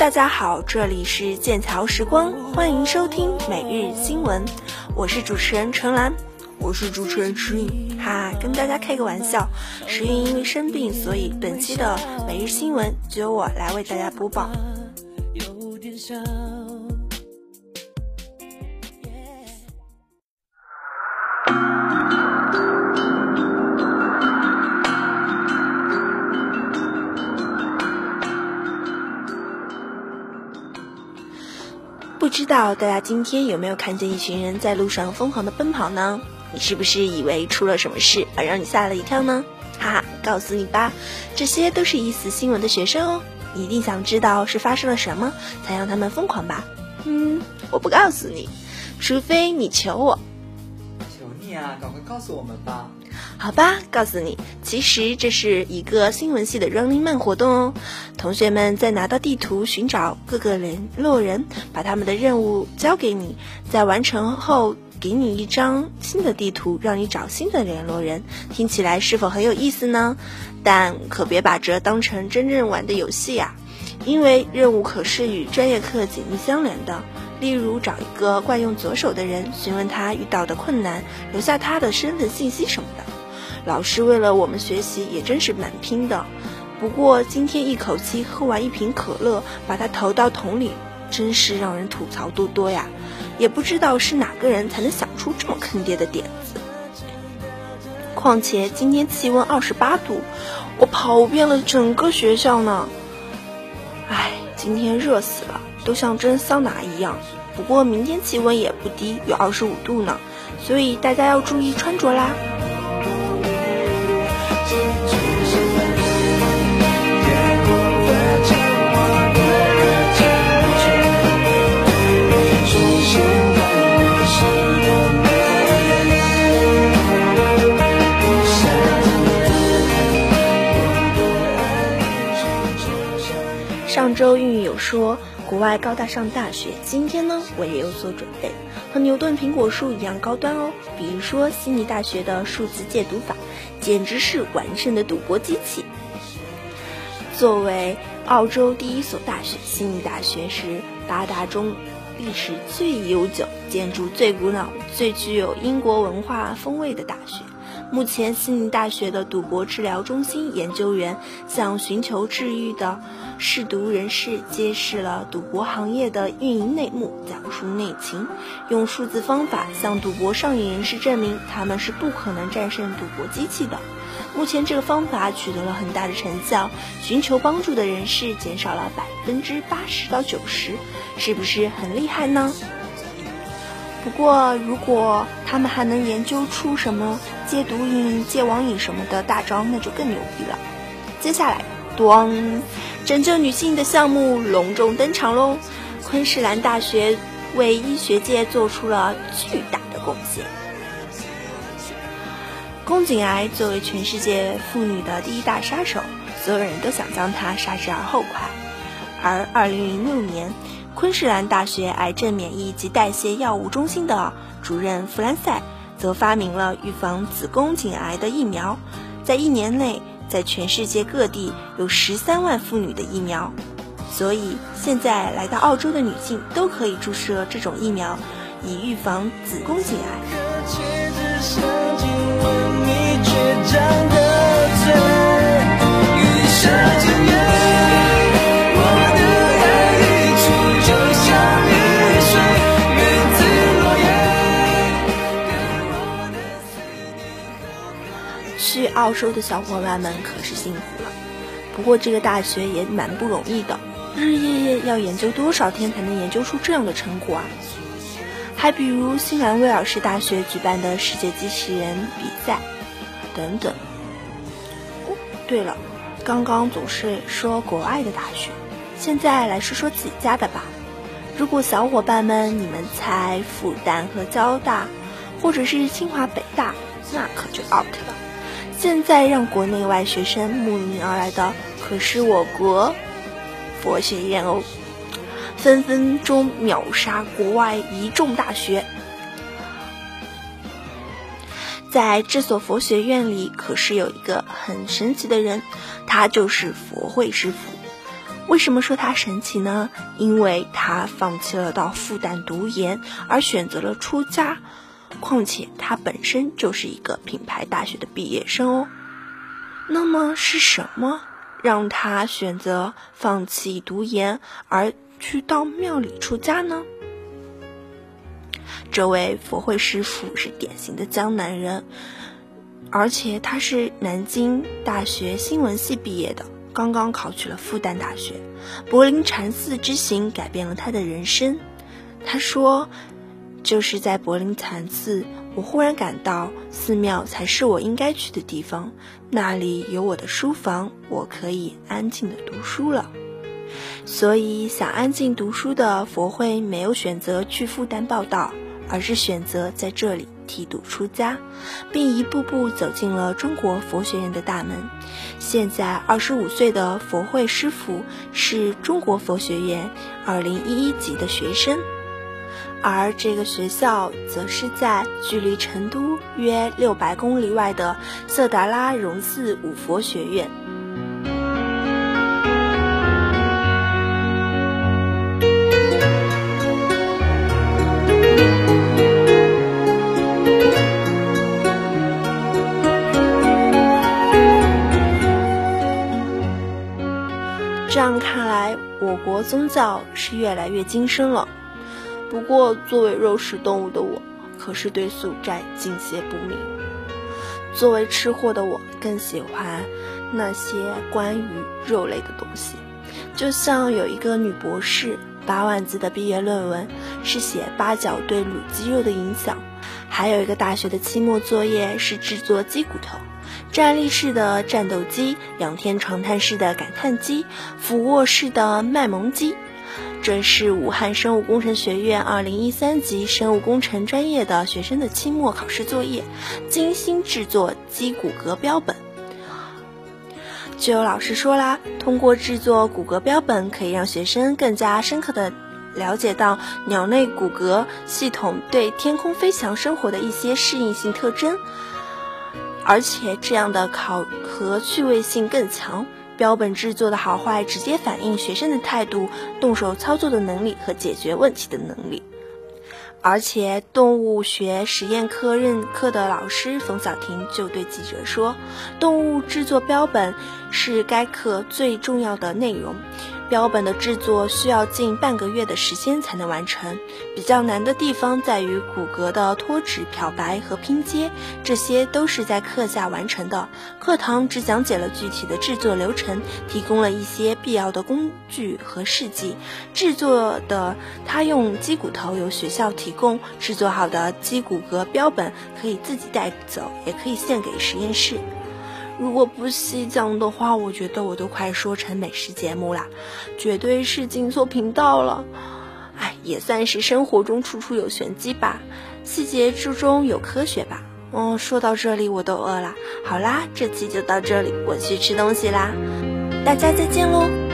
大家好，这里是剑桥时光，欢迎收听每日新闻，我是主持人陈兰，我是主持人迟韵，哈，跟大家开个玩笑，石韵因为生病，所以本期的每日新闻就由我来为大家播报。不知道大家今天有没有看见一群人在路上疯狂的奔跑呢？你是不是以为出了什么事而让你吓了一跳呢？哈哈，告诉你吧，这些都是疑似新闻的学生哦。你一定想知道是发生了什么才让他们疯狂吧？嗯，我不告诉你，除非你求我。求你啊，赶快告诉我们吧。好吧，告诉你，其实这是一个新闻系的 Running Man 活动哦。同学们在拿到地图，寻找各个联络人，把他们的任务交给你，在完成后给你一张新的地图，让你找新的联络人。听起来是否很有意思呢？但可别把这当成真正玩的游戏呀，因为任务可是与专业课紧密相连的。例如，找一个惯用左手的人，询问他遇到的困难，留下他的身份信息什么的。老师为了我们学习也真是蛮拼的，不过今天一口气喝完一瓶可乐，把它投到桶里，真是让人吐槽多多呀！也不知道是哪个人才能想出这么坑爹的点子。况且今天气温二十八度，我跑遍了整个学校呢。唉，今天热死了，都像蒸桑拿一样。不过明天气温也不低，有二十五度呢，所以大家要注意穿着啦。说国外高大上大学，今天呢我也有所准备，和牛顿苹果树一样高端哦。比如说悉尼大学的数字戒毒法，简直是完胜的赌博机器。作为澳洲第一所大学，悉尼大学是八大中历史最悠久、建筑最古老、最具有英国文化风味的大学。目前，悉尼大学的赌博治疗中心研究员向寻求治愈的嗜毒人士揭示了赌博行业的运营内幕，讲述内情，用数字方法向赌博上瘾人士证明他们是不可能战胜赌博机器的。目前，这个方法取得了很大的成效，寻求帮助的人士减少了百分之八十到九十，是不是很厉害呢？不过，如果他们还能研究出什么戒毒瘾、戒网瘾什么的大招，那就更牛逼了。接下来，咣，拯救女性的项目隆重登场喽！昆士兰大学为医学界做出了巨大的贡献。宫颈癌作为全世界妇女的第一大杀手，所有人都想将它杀之而后快。而2006年，昆士兰大学癌症免疫及代谢药物中心的主任弗兰塞则发明了预防子宫颈癌的疫苗，在一年内，在全世界各地有十三万妇女的疫苗，所以现在来到澳洲的女性都可以注射这种疫苗，以预防子宫颈癌。澳洲的小伙伴们可是幸福了，不过这个大学也蛮不容易的，日日夜夜要研究多少天才能研究出这样的成果啊？还比如新南威尔士大学举办的世界机器人比赛等等。哦，对了，刚刚总是说国外的大学，现在来说说自己家的吧。如果小伙伴们你们猜复旦和交大，或者是清华北大，那可就 out 了。现在让国内外学生慕名而来的可是我国佛学院哦，分分钟秒杀国外一众大学。在这所佛学院里，可是有一个很神奇的人，他就是佛慧师傅。为什么说他神奇呢？因为他放弃了到复旦读研，而选择了出家。况且他本身就是一个品牌大学的毕业生哦。那么是什么让他选择放弃读研而去到庙里出家呢？这位佛慧师傅是典型的江南人，而且他是南京大学新闻系毕业的，刚刚考取了复旦大学。柏林禅寺之行改变了他的人生。他说。就是在柏林禅寺，我忽然感到寺庙才是我应该去的地方。那里有我的书房，我可以安静的读书了。所以，想安静读书的佛慧没有选择去复旦报道，而是选择在这里剃度出家，并一步步走进了中国佛学院的大门。现在，二十五岁的佛慧师傅是中国佛学院二零一一级的学生。而这个学校则是在距离成都约六百公里外的色达拉荣寺五佛学院。这样看来，我国宗教是越来越精深了。不过，作为肉食动物的我，可是对素斋敬谢不明。作为吃货的我，更喜欢那些关于肉类的东西。就像有一个女博士，八万字的毕业论文是写八角对卤鸡肉的影响；还有一个大学的期末作业是制作鸡骨头，站立式的战斗机，仰天长叹式的感叹机，俯卧式的卖萌机。这是武汉生物工程学院二零一三级生物工程专业的学生的期末考试作业，精心制作鸡骨骼标本。就有老师说啦，通过制作骨骼标本，可以让学生更加深刻的了解到鸟类骨骼系统对天空飞翔生活的一些适应性特征，而且这样的考核趣味性更强。标本制作的好坏，直接反映学生的态度、动手操作的能力和解决问题的能力。而且，动物学实验课任课的老师冯小婷就对记者说：“动物制作标本是该课最重要的内容。”标本的制作需要近半个月的时间才能完成，比较难的地方在于骨骼的脱脂、漂白和拼接，这些都是在课下完成的。课堂只讲解了具体的制作流程，提供了一些必要的工具和试剂。制作的他用鸡骨头由学校提供，制作好的鸡骨骼标本可以自己带走，也可以献给实验室。如果不细讲的话，我觉得我都快说成美食节目了，绝对是进错频道了。哎，也算是生活中处处有玄机吧，细节之中有科学吧。嗯，说到这里我都饿了。好啦，这期就到这里，我去吃东西啦，大家再见喽。